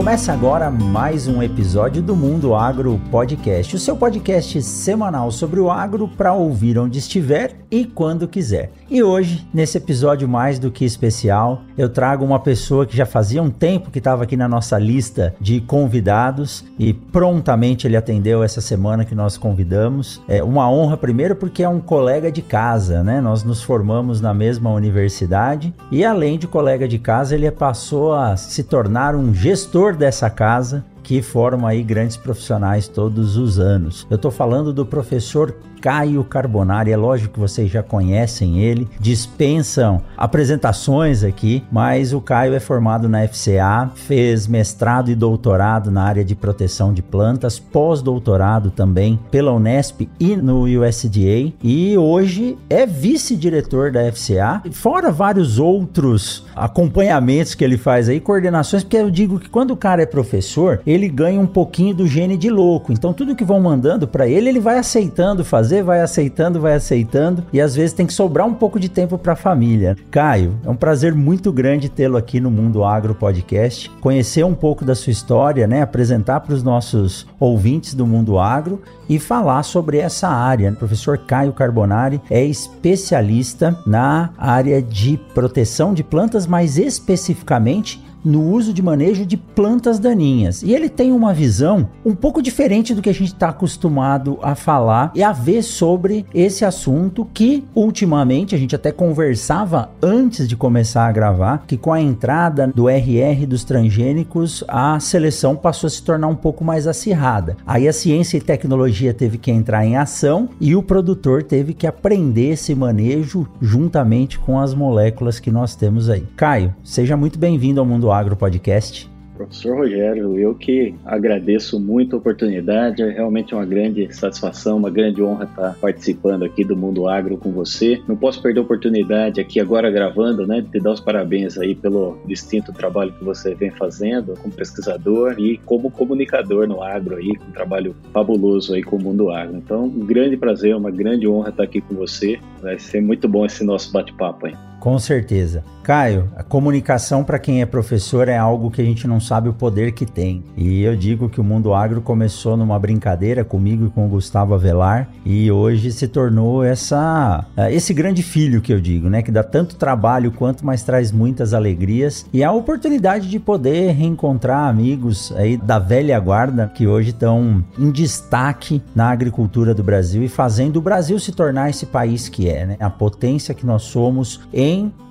Começa agora mais um episódio do Mundo Agro Podcast, o seu podcast semanal sobre o agro para ouvir onde estiver e quando quiser. E hoje, nesse episódio mais do que especial, eu trago uma pessoa que já fazia um tempo que estava aqui na nossa lista de convidados e prontamente ele atendeu essa semana que nós convidamos. É uma honra primeiro porque é um colega de casa, né? Nós nos formamos na mesma universidade e além de colega de casa, ele passou a se tornar um gestor dessa casa que forma aí grandes profissionais todos os anos. Eu estou falando do professor Caio Carbonari. É lógico que vocês já conhecem ele, dispensam apresentações aqui, mas o Caio é formado na FCA, fez mestrado e doutorado na área de proteção de plantas, pós-doutorado também pela Unesp e no USDA, e hoje é vice-diretor da FCA, fora vários outros acompanhamentos que ele faz aí, coordenações, porque eu digo que quando o cara é professor, ele ganha um pouquinho do gene de louco. Então tudo que vão mandando para ele, ele vai aceitando fazer vai aceitando, vai aceitando e às vezes tem que sobrar um pouco de tempo para a família. Caio, é um prazer muito grande tê-lo aqui no Mundo Agro Podcast, conhecer um pouco da sua história, né, apresentar para os nossos ouvintes do Mundo Agro e falar sobre essa área. O professor Caio Carbonari é especialista na área de proteção de plantas, mais especificamente no uso de manejo de plantas daninhas. E ele tem uma visão um pouco diferente do que a gente está acostumado a falar e a ver sobre esse assunto que ultimamente a gente até conversava antes de começar a gravar, que com a entrada do RR dos transgênicos, a seleção passou a se tornar um pouco mais acirrada. Aí a ciência e tecnologia teve que entrar em ação e o produtor teve que aprender esse manejo juntamente com as moléculas que nós temos aí. Caio, seja muito bem-vindo ao Mundo Agro Podcast. Professor Rogério, eu que agradeço muito a oportunidade, é realmente uma grande satisfação, uma grande honra estar participando aqui do Mundo Agro com você. Não posso perder a oportunidade aqui agora gravando, né, de te dar os parabéns aí pelo distinto trabalho que você vem fazendo como pesquisador e como comunicador no agro aí, um trabalho fabuloso aí com o Mundo Agro. Então, um grande prazer, uma grande honra estar aqui com você. Vai ser muito bom esse nosso bate-papo aí. Com certeza. Caio, a comunicação para quem é professor é algo que a gente não sabe o poder que tem. E eu digo que o mundo agro começou numa brincadeira comigo e com o Gustavo Avelar e hoje se tornou essa eh, esse grande filho que eu digo, né, que dá tanto trabalho quanto mas traz muitas alegrias e a oportunidade de poder reencontrar amigos aí da velha guarda que hoje estão em destaque na agricultura do Brasil e fazendo o Brasil se tornar esse país que é, né? A potência que nós somos em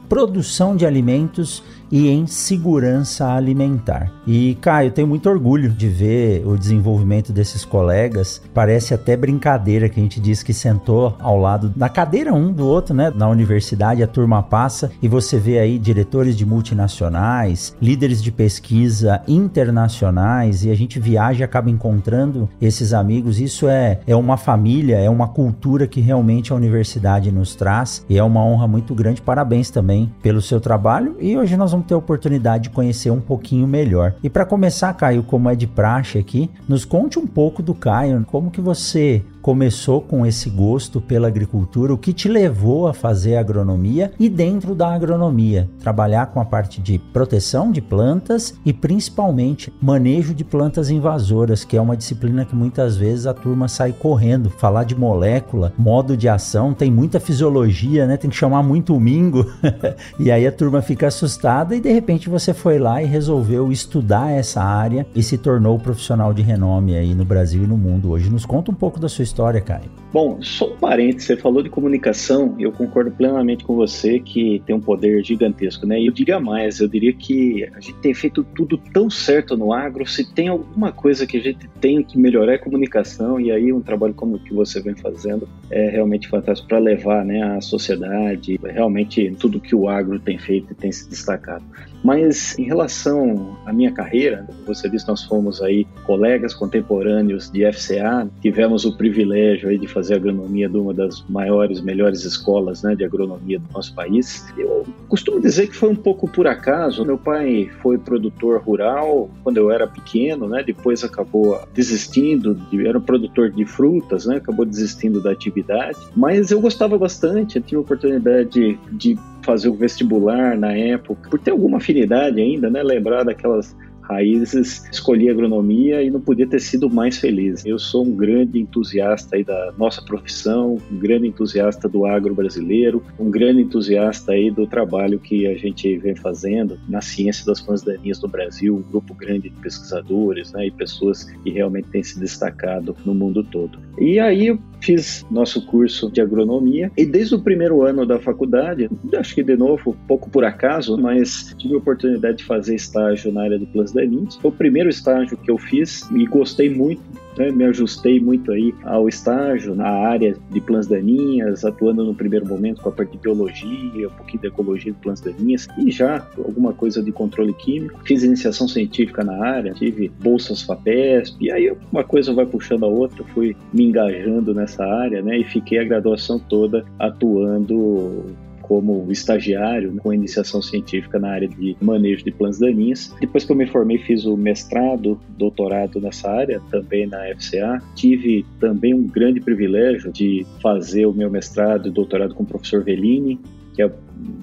produção de alimentos e em segurança alimentar. E, Caio, tenho muito orgulho de ver o desenvolvimento desses colegas. Parece até brincadeira que a gente diz que sentou ao lado na cadeira um do outro, né? Na universidade, a turma passa e você vê aí diretores de multinacionais, líderes de pesquisa internacionais e a gente viaja e acaba encontrando esses amigos. Isso é, é uma família, é uma cultura que realmente a universidade nos traz e é uma honra muito grande. Parabéns também pelo seu trabalho e hoje nós vamos vamos ter a oportunidade de conhecer um pouquinho melhor. E para começar, Caio, como é de praxe aqui, nos conte um pouco do Caio, como que você começou com esse gosto pela agricultura, o que te levou a fazer agronomia e dentro da agronomia, trabalhar com a parte de proteção de plantas e principalmente manejo de plantas invasoras, que é uma disciplina que muitas vezes a turma sai correndo. Falar de molécula, modo de ação, tem muita fisiologia, né? Tem que chamar muito o mingo. e aí a turma fica assustada e de repente você foi lá e resolveu estudar essa área e se tornou profissional de renome aí no Brasil e no mundo hoje. Nos conta um pouco da sua história, Caio? Bom, só um parênteses, você falou de comunicação, eu concordo plenamente com você que tem um poder gigantesco, né? E eu diria mais, eu diria que a gente tem feito tudo tão certo no agro, se tem alguma coisa que a gente tem que melhorar é comunicação, e aí um trabalho como o que você vem fazendo é realmente fantástico para levar né, a sociedade, realmente tudo que o agro tem feito e tem se destacado. Mas em relação à minha carreira, você disse, nós fomos aí colegas contemporâneos de FCA, tivemos o privilégio aí de fazer fazer agronomia de uma das maiores, melhores escolas né, de agronomia do nosso país. Eu costumo dizer que foi um pouco por acaso. Meu pai foi produtor rural quando eu era pequeno, né? Depois acabou desistindo, de, era um produtor de frutas, né? Acabou desistindo da atividade. Mas eu gostava bastante, eu tive a oportunidade de, de fazer o vestibular na época, por ter alguma afinidade ainda, né? Lembrar daquelas raízes, escolhi agronomia e não podia ter sido mais feliz. Eu sou um grande entusiasta aí da nossa profissão, um grande entusiasta do agro brasileiro, um grande entusiasta aí do trabalho que a gente vem fazendo na ciência das plantas daninhas no Brasil, um grupo grande de pesquisadores né, e pessoas que realmente têm se destacado no mundo todo. E aí eu fiz nosso curso de agronomia e desde o primeiro ano da faculdade, acho que de novo, pouco por acaso, mas tive a oportunidade de fazer estágio na área de plantas Foi o primeiro estágio que eu fiz e gostei muito né, me ajustei muito aí ao estágio na área de plantas daninhas, atuando no primeiro momento com a parte de biologia, um pouquinho de ecologia de plantas daninhas e já alguma coisa de controle químico. Fiz iniciação científica na área, tive bolsas FAPESP, e aí uma coisa vai puxando a outra, fui me engajando nessa área, né, e fiquei a graduação toda atuando como estagiário com iniciação científica na área de manejo de plantas daninhas. Depois que eu me formei, fiz o mestrado, doutorado nessa área, também na FCA. Tive também um grande privilégio de fazer o meu mestrado e doutorado com o professor Vellini, que é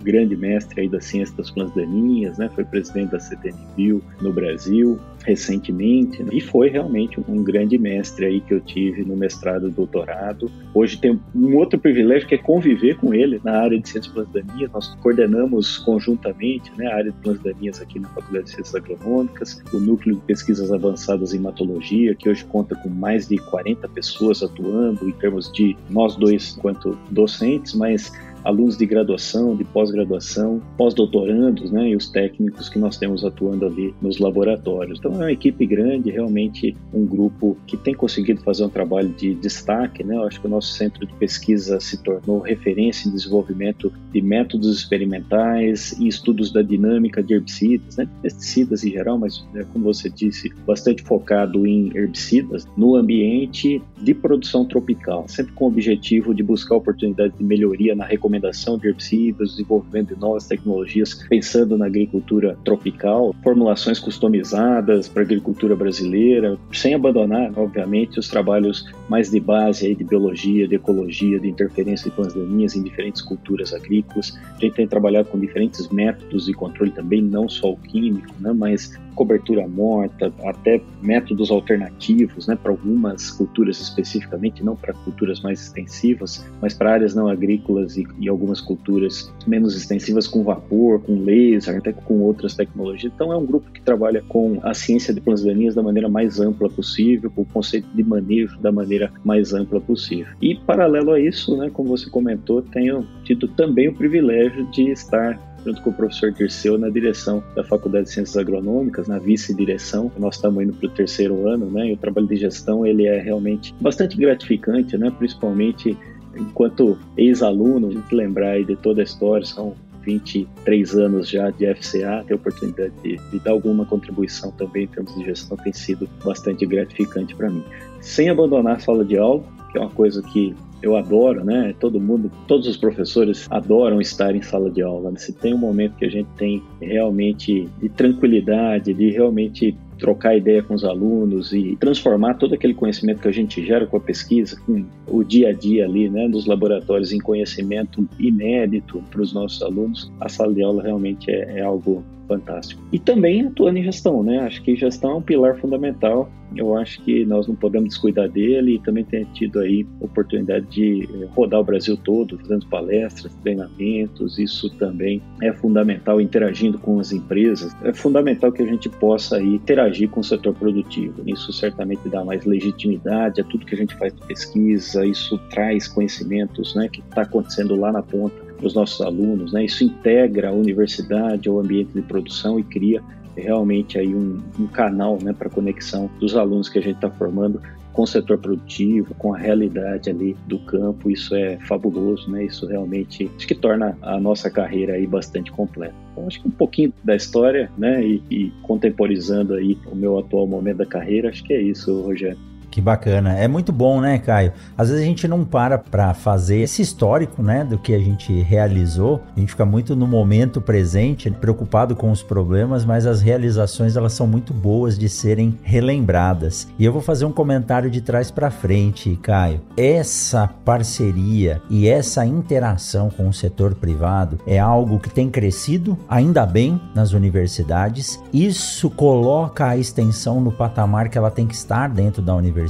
grande mestre aí da ciência das plantas daninhas, né? Foi presidente da CTNBio no Brasil recentemente né? e foi realmente um grande mestre aí que eu tive no mestrado e doutorado. Hoje tem um outro privilégio que é conviver com ele na área de ciências plantas daninhas. Nós coordenamos conjuntamente, né, a área de plantas daninhas aqui na Faculdade de Ciências Agronômicas, o núcleo de pesquisas avançadas em hematologia, que hoje conta com mais de 40 pessoas atuando em termos de nós dois quanto docentes, mas alunos de graduação, de pós-graduação, pós-doutorandos, né, e os técnicos que nós temos atuando ali nos laboratórios. Então é uma equipe grande, realmente um grupo que tem conseguido fazer um trabalho de destaque, né? Eu acho que o nosso centro de pesquisa se tornou referência em desenvolvimento de métodos experimentais e estudos da dinâmica de herbicidas, né, pesticidas em geral, mas né, como você disse, bastante focado em herbicidas no ambiente de produção tropical, sempre com o objetivo de buscar oportunidades de melhoria na recomendação recomendação de herbicidas, desenvolvimento de novas tecnologias, pensando na agricultura tropical, formulações customizadas para a agricultura brasileira, sem abandonar, obviamente, os trabalhos mais de base aí de biologia, de ecologia, de interferência de daninhas em diferentes culturas agrícolas. A gente tem trabalhado com diferentes métodos de controle também, não só o químico, né, mas cobertura morta, até métodos alternativos, né, para algumas culturas especificamente, não para culturas mais extensivas, mas para áreas não agrícolas e, e, algumas culturas menos extensivas com vapor, com laser, até com outras tecnologias. Então é um grupo que trabalha com a ciência de plantas daninhas da maneira mais ampla possível, com o conceito de manejo da maneira mais ampla possível. E paralelo a isso, né, como você comentou, tenho tido também o privilégio de estar junto com o professor Dirceu, na direção da Faculdade de Ciências Agronômicas, na vice-direção. Nós estamos indo para o terceiro ano, né? E o trabalho de gestão ele é realmente bastante gratificante, né? Principalmente enquanto ex-aluno, a gente lembrar de toda a história, são 23 anos já de FCA, ter a oportunidade de, de, dar alguma contribuição também em termos de gestão tem sido bastante gratificante para mim. Sem abandonar a sala de aula, que é uma coisa que eu adoro, né? Todo mundo, todos os professores adoram estar em sala de aula. Se tem um momento que a gente tem realmente de tranquilidade, de realmente trocar ideia com os alunos e transformar todo aquele conhecimento que a gente gera com a pesquisa, com o dia a dia ali, né, dos laboratórios em conhecimento inédito para os nossos alunos, a sala de aula realmente é, é algo fantástico. E também atuando em gestão, né? Acho que gestão é um pilar fundamental. Eu acho que nós não podemos descuidar dele e também tem tido aí oportunidade de eh, rodar o Brasil todo, fazendo palestras, treinamentos. Isso também é fundamental, interagindo com as empresas. É fundamental que a gente possa aí interagir com o setor produtivo. Isso certamente dá mais legitimidade a tudo que a gente faz de pesquisa. Isso traz conhecimentos, né, que está acontecendo lá na ponta para os nossos alunos, né? Isso integra a universidade ao ambiente de produção e cria realmente aí um, um canal, né, para conexão dos alunos que a gente está formando com o setor produtivo, com a realidade ali do campo. Isso é fabuloso, né? Isso realmente acho que torna a nossa carreira aí bastante completa. Então, acho que um pouquinho da história, né? E, e contemporizando aí o meu atual momento da carreira, acho que é isso, Rogério. Que bacana. É muito bom, né, Caio? Às vezes a gente não para para fazer esse histórico, né, do que a gente realizou. A gente fica muito no momento presente, preocupado com os problemas, mas as realizações elas são muito boas de serem relembradas. E eu vou fazer um comentário de trás para frente, Caio. Essa parceria e essa interação com o setor privado é algo que tem crescido, ainda bem, nas universidades. Isso coloca a extensão no patamar que ela tem que estar dentro da universidade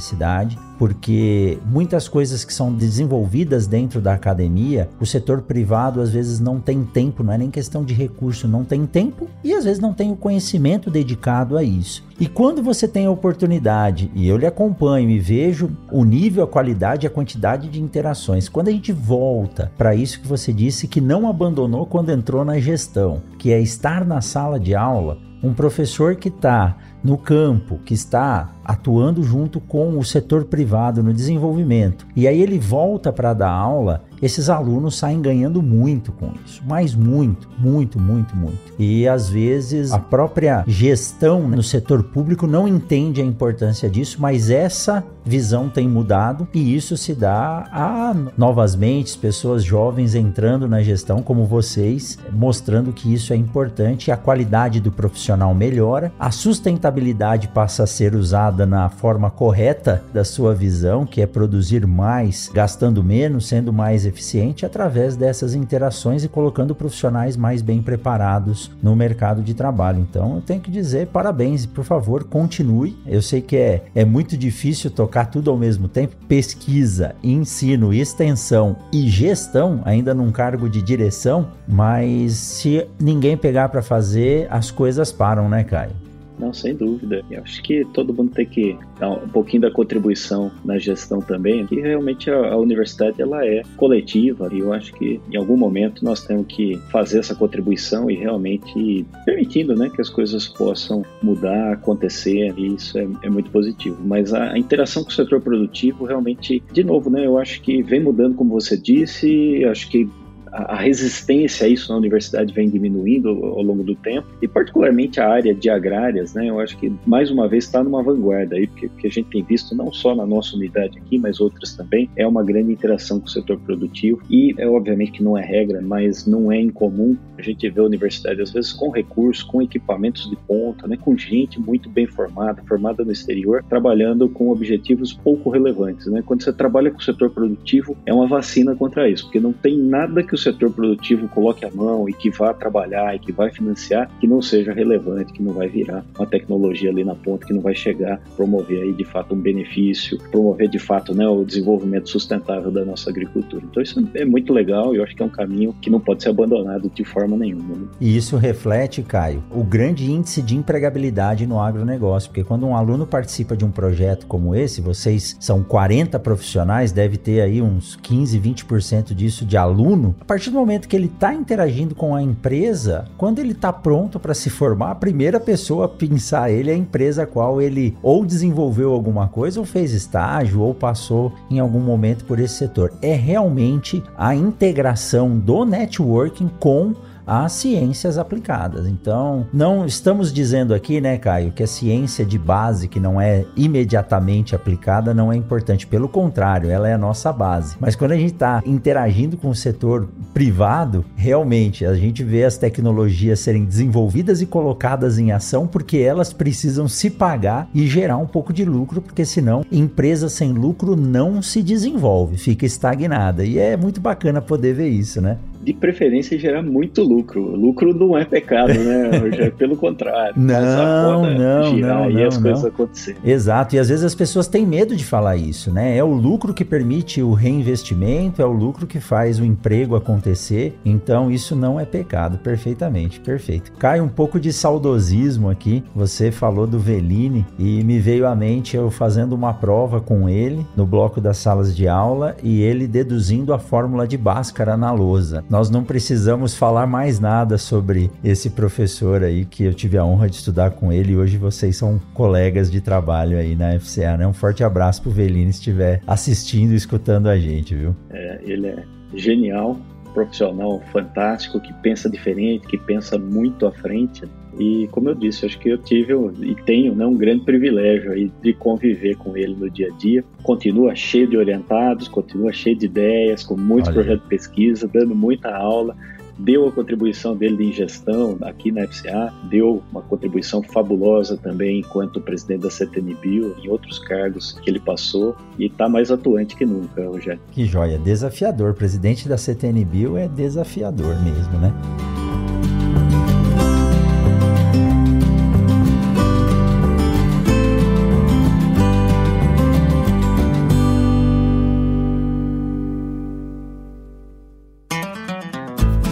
porque muitas coisas que são desenvolvidas dentro da academia, o setor privado às vezes não tem tempo, não é nem questão de recurso, não tem tempo e às vezes não tem o conhecimento dedicado a isso. E quando você tem a oportunidade, e eu lhe acompanho e vejo o nível, a qualidade e a quantidade de interações, quando a gente volta para isso que você disse que não abandonou quando entrou na gestão, que é estar na sala de aula, um professor que está no campo, que está atuando junto com o setor privado no desenvolvimento. E aí ele volta para dar aula, esses alunos saem ganhando muito com isso, mas muito, muito, muito, muito. E às vezes a própria gestão no setor público não entende a importância disso, mas essa visão tem mudado e isso se dá a novas mentes, pessoas jovens entrando na gestão como vocês, mostrando que isso é importante, a qualidade do profissional melhora, a sustentabilidade passa a ser usada na forma correta da sua visão, que é produzir mais, gastando menos, sendo mais eficiente através dessas interações e colocando profissionais mais bem preparados no mercado de trabalho. Então, eu tenho que dizer parabéns e, por favor, continue. Eu sei que é, é muito difícil tocar tudo ao mesmo tempo, pesquisa, ensino, extensão e gestão, ainda num cargo de direção, mas se ninguém pegar para fazer, as coisas param, né, Caio? Não, sem dúvida. Eu acho que todo mundo tem que dar um pouquinho da contribuição na gestão também, que realmente a, a, universidade ela é coletiva e eu acho que em algum momento nós temos que fazer essa contribuição e realmente permitindo né, que as coisas possam mudar, acontecer, e isso é, é muito positivo. Mas a, a, interação com o setor produtivo realmente, de novo, né, eu acho que vem mudando, como você disse, acho que a resistência a isso na universidade vem diminuindo ao longo do tempo, e particularmente a área de agrárias, né, eu acho que mais uma vez está numa vanguarda aí, porque, porque a gente tem visto não só na nossa unidade aqui, mas outras também, é uma grande interação com o setor produtivo, e é obviamente que não é regra, mas não é incomum a gente ver a universidade às vezes com recursos, com equipamentos de ponta, né, com gente muito bem formada, formada no exterior, trabalhando com objetivos pouco relevantes, né, quando você trabalha com o setor produtivo, é uma vacina contra isso, porque não tem nada que o setor produtivo coloque a mão e que vá trabalhar e que vai financiar, que não seja relevante, que não vai virar uma tecnologia ali na ponta, que não vai chegar promover aí de fato um benefício, promover de fato né, o desenvolvimento sustentável da nossa agricultura. Então isso é muito legal e eu acho que é um caminho que não pode ser abandonado de forma nenhuma. Né? E isso reflete, Caio, o grande índice de empregabilidade no agronegócio, porque quando um aluno participa de um projeto como esse, vocês são 40 profissionais, deve ter aí uns 15, 20% disso de aluno, partir do momento que ele está interagindo com a empresa, quando ele está pronto para se formar, a primeira pessoa a pensar ele é a empresa a qual ele ou desenvolveu alguma coisa, ou fez estágio, ou passou em algum momento por esse setor. É realmente a integração do networking com às ciências aplicadas. Então, não estamos dizendo aqui, né, Caio, que a ciência de base, que não é imediatamente aplicada, não é importante. Pelo contrário, ela é a nossa base. Mas quando a gente está interagindo com o setor privado, realmente a gente vê as tecnologias serem desenvolvidas e colocadas em ação porque elas precisam se pagar e gerar um pouco de lucro, porque senão empresa sem lucro não se desenvolve, fica estagnada. E é muito bacana poder ver isso, né? De preferência gerar muito lucro. Lucro não é pecado, né, Rogério? Pelo contrário. Não, não, girar não, e não, as não. coisas acontecerem. Exato, e às vezes as pessoas têm medo de falar isso, né? É o lucro que permite o reinvestimento, é o lucro que faz o emprego acontecer. Então isso não é pecado, perfeitamente, perfeito. Cai um pouco de saudosismo aqui. Você falou do Veline e me veio à mente eu fazendo uma prova com ele no bloco das salas de aula e ele deduzindo a fórmula de Bhaskara na lousa nós não precisamos falar mais nada sobre esse professor aí que eu tive a honra de estudar com ele e hoje vocês são colegas de trabalho aí na FCA, né? Um forte abraço pro Velino se estiver assistindo e escutando a gente, viu? É, ele é genial, profissional fantástico, que pensa diferente, que pensa muito à frente. E como eu disse, acho que eu tive e tenho né, um grande privilégio aí de conviver com ele no dia a dia. Continua cheio de orientados, continua cheio de ideias, com muitos Olha. projetos de pesquisa, dando muita aula deu a contribuição dele de ingestão aqui na FCA, deu uma contribuição fabulosa também enquanto presidente da CTNBio, em outros cargos que ele passou, e está mais atuante que nunca, Rogério. Que joia, desafiador. Presidente da CTNBio é desafiador mesmo, né?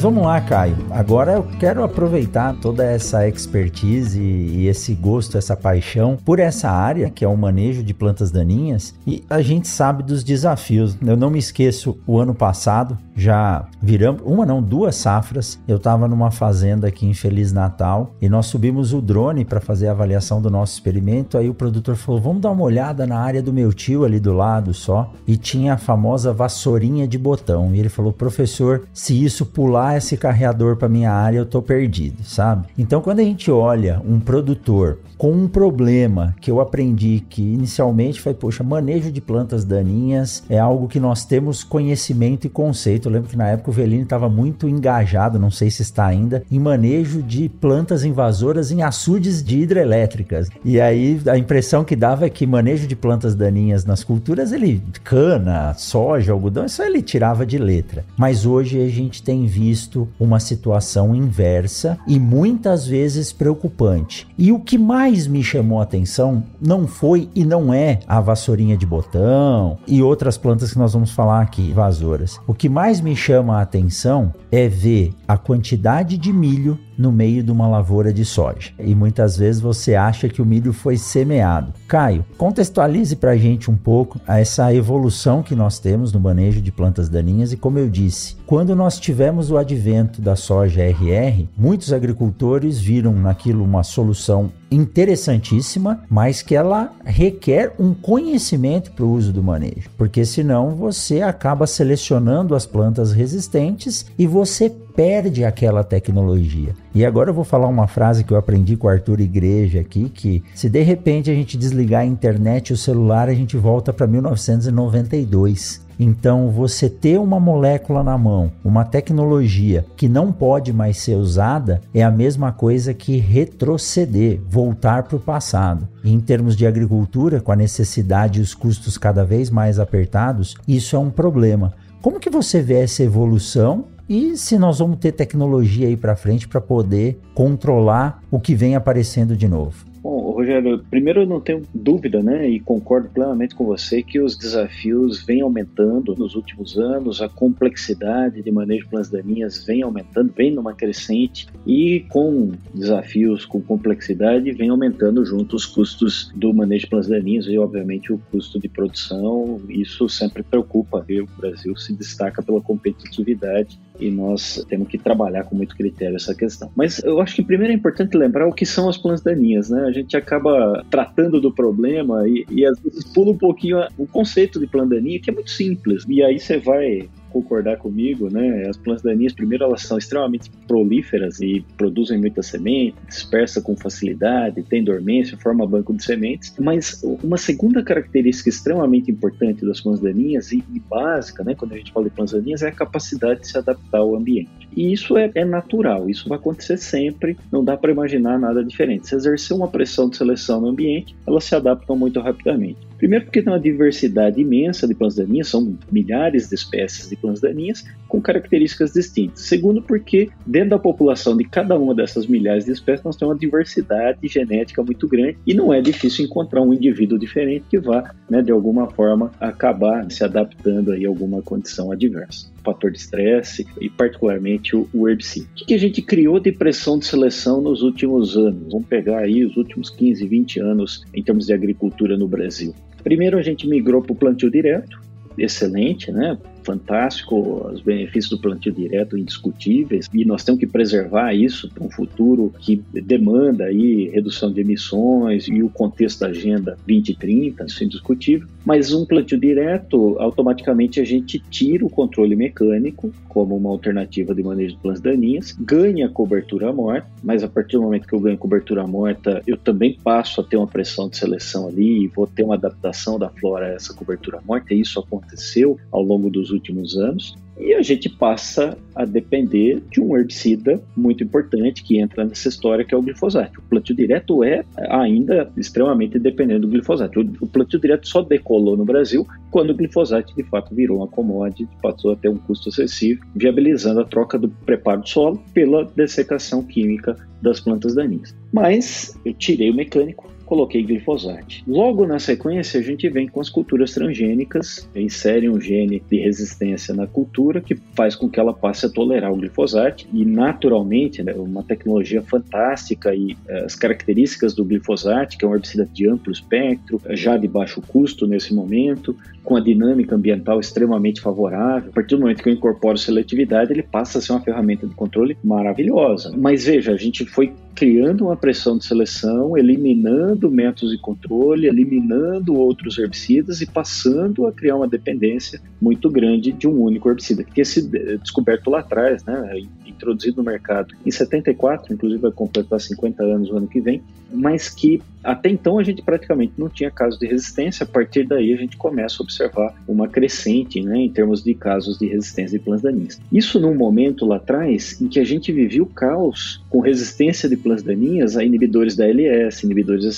Mas vamos lá, Caio. Agora eu quero aproveitar toda essa expertise e esse gosto, essa paixão por essa área, que é o manejo de plantas daninhas, e a gente sabe dos desafios. Eu não me esqueço o ano passado, já viramos uma não, duas safras. Eu estava numa fazenda aqui em Feliz Natal e nós subimos o drone para fazer a avaliação do nosso experimento. Aí o produtor falou: "Vamos dar uma olhada na área do meu tio ali do lado só". E tinha a famosa vassourinha de botão. E ele falou: "Professor, se isso pular esse carreador para minha área, eu tô perdido, sabe? Então, quando a gente olha um produtor com um problema que eu aprendi que inicialmente foi, poxa, manejo de plantas daninhas é algo que nós temos conhecimento e conceito. Eu lembro que na época o Velino estava muito engajado, não sei se está ainda, em manejo de plantas invasoras em açudes de hidrelétricas. E aí a impressão que dava é que manejo de plantas daninhas nas culturas, ele cana, soja, algodão, isso ele tirava de letra. Mas hoje a gente tem visto uma situação inversa e muitas vezes preocupante. E o que mais me chamou a atenção não foi e não é a vassourinha de botão e outras plantas que nós vamos falar aqui, vasoras. O que mais me chama a atenção é ver a quantidade de milho no meio de uma lavoura de soja. E muitas vezes você acha que o milho foi semeado. Caio, contextualize para a gente um pouco essa evolução que nós temos no manejo de plantas daninhas e como eu disse, quando nós tivemos o advento da soja RR, muitos agricultores viram naquilo uma solução interessantíssima, mas que ela requer um conhecimento para o uso do manejo, porque senão você acaba selecionando as plantas resistentes e você perde aquela tecnologia. E agora eu vou falar uma frase que eu aprendi com o Arthur Igreja aqui, que se de repente a gente desligar a internet e o celular, a gente volta para 1992. Então, você ter uma molécula na mão, uma tecnologia que não pode mais ser usada, é a mesma coisa que retroceder, voltar para o passado. em termos de agricultura, com a necessidade e os custos cada vez mais apertados, isso é um problema. Como que você vê essa evolução e se nós vamos ter tecnologia aí para frente para poder controlar o que vem aparecendo de novo? Bom, Rogério, primeiro eu não tenho dúvida, né, e concordo plenamente com você que os desafios vêm aumentando nos últimos anos, a complexidade de manejo de plantas daninhas vem aumentando, vem numa crescente e com desafios com complexidade vem aumentando junto os custos do manejo de plantas daninhas e obviamente o custo de produção. Isso sempre preocupa. O Brasil se destaca pela competitividade e nós temos que trabalhar com muito critério essa questão. Mas eu acho que primeiro é importante lembrar o que são as plantas daninhas, né? A gente acaba tratando do problema e, e às vezes pula um pouquinho o conceito de planta daninha, que é muito simples. E aí você vai concordar comigo, né? As plantas daninhas, primeiro, elas são extremamente prolíferas e produzem muita semente, dispersa com facilidade, tem dormência, forma banco de sementes. Mas uma segunda característica extremamente importante das plantas daninhas e, e básica, né? Quando a gente fala de plantas daninhas, é a capacidade de se adaptar ao ambiente. E isso é, é natural, isso vai acontecer sempre, não dá para imaginar nada diferente. Se exercer uma pressão de seleção no ambiente, elas se adaptam muito rapidamente. Primeiro porque tem uma diversidade imensa de plantas daninhas, são milhares de espécies de plantas daninhas com características distintas. Segundo porque dentro da população de cada uma dessas milhares de espécies nós temos uma diversidade genética muito grande e não é difícil encontrar um indivíduo diferente que vá, né, de alguma forma, acabar se adaptando aí a alguma condição adversa fator de estresse e particularmente o, herbicida. O que, que, a gente criou de pressão de seleção nos últimos anos? Vamos pegar aí os últimos 15, 20 anos em termos de agricultura no Brasil. Primeiro a gente migrou para o plantio direto, excelente, né? Fantástico, os benefícios do plantio direto indiscutíveis e nós temos que preservar isso para um futuro que demanda aí redução de emissões e o contexto da agenda 2030, isso é indiscutível. Mas um plantio direto, automaticamente a gente tira o controle mecânico como uma alternativa de manejo de plantas daninhas, ganha cobertura morta, mas a partir do momento que eu ganho cobertura morta, eu também passo a ter uma pressão de seleção ali vou ter uma adaptação da flora a essa cobertura morta, e isso aconteceu ao longo dos últimos anos. E a gente passa a depender de um herbicida muito importante que entra nessa história, que é o glifosato. O plantio direto é ainda extremamente dependente do glifosato. O plantio direto só decolou no Brasil quando o glifosato de fato virou uma commodity, passou a ter um custo excessivo, viabilizando a troca do preparo do solo pela dessecação química das plantas daninhas. Mas eu tirei o mecânico, coloquei glifosato. Logo na sequência, a gente vem com as culturas transgênicas, insere um gene de resistência na cultura que faz com que ela passe a tolerar o glifosato e naturalmente, né, uma tecnologia fantástica e uh, as características do glifosato, que é um herbicida de amplo espectro, já de baixo custo nesse momento, com a dinâmica ambiental extremamente favorável. A partir do momento que eu incorporo seletividade, ele passa a ser uma ferramenta de controle maravilhosa. Mas veja, a gente foi criando uma pressão de seleção, eliminando métodos de controle, eliminando outros herbicidas e passando a criar uma dependência muito grande de um único herbicida, que tinha sido descoberto lá atrás, né, introduzido no mercado em 74, inclusive vai completar 50 anos no ano que vem, mas que até então a gente praticamente não tinha casos de resistência, a partir daí a gente começa a observar uma crescente né, em termos de casos de resistência de plantas daninhas. Isso num momento lá atrás em que a gente vivia o caos com resistência de plantas daninhas a inibidores da LS, inibidores da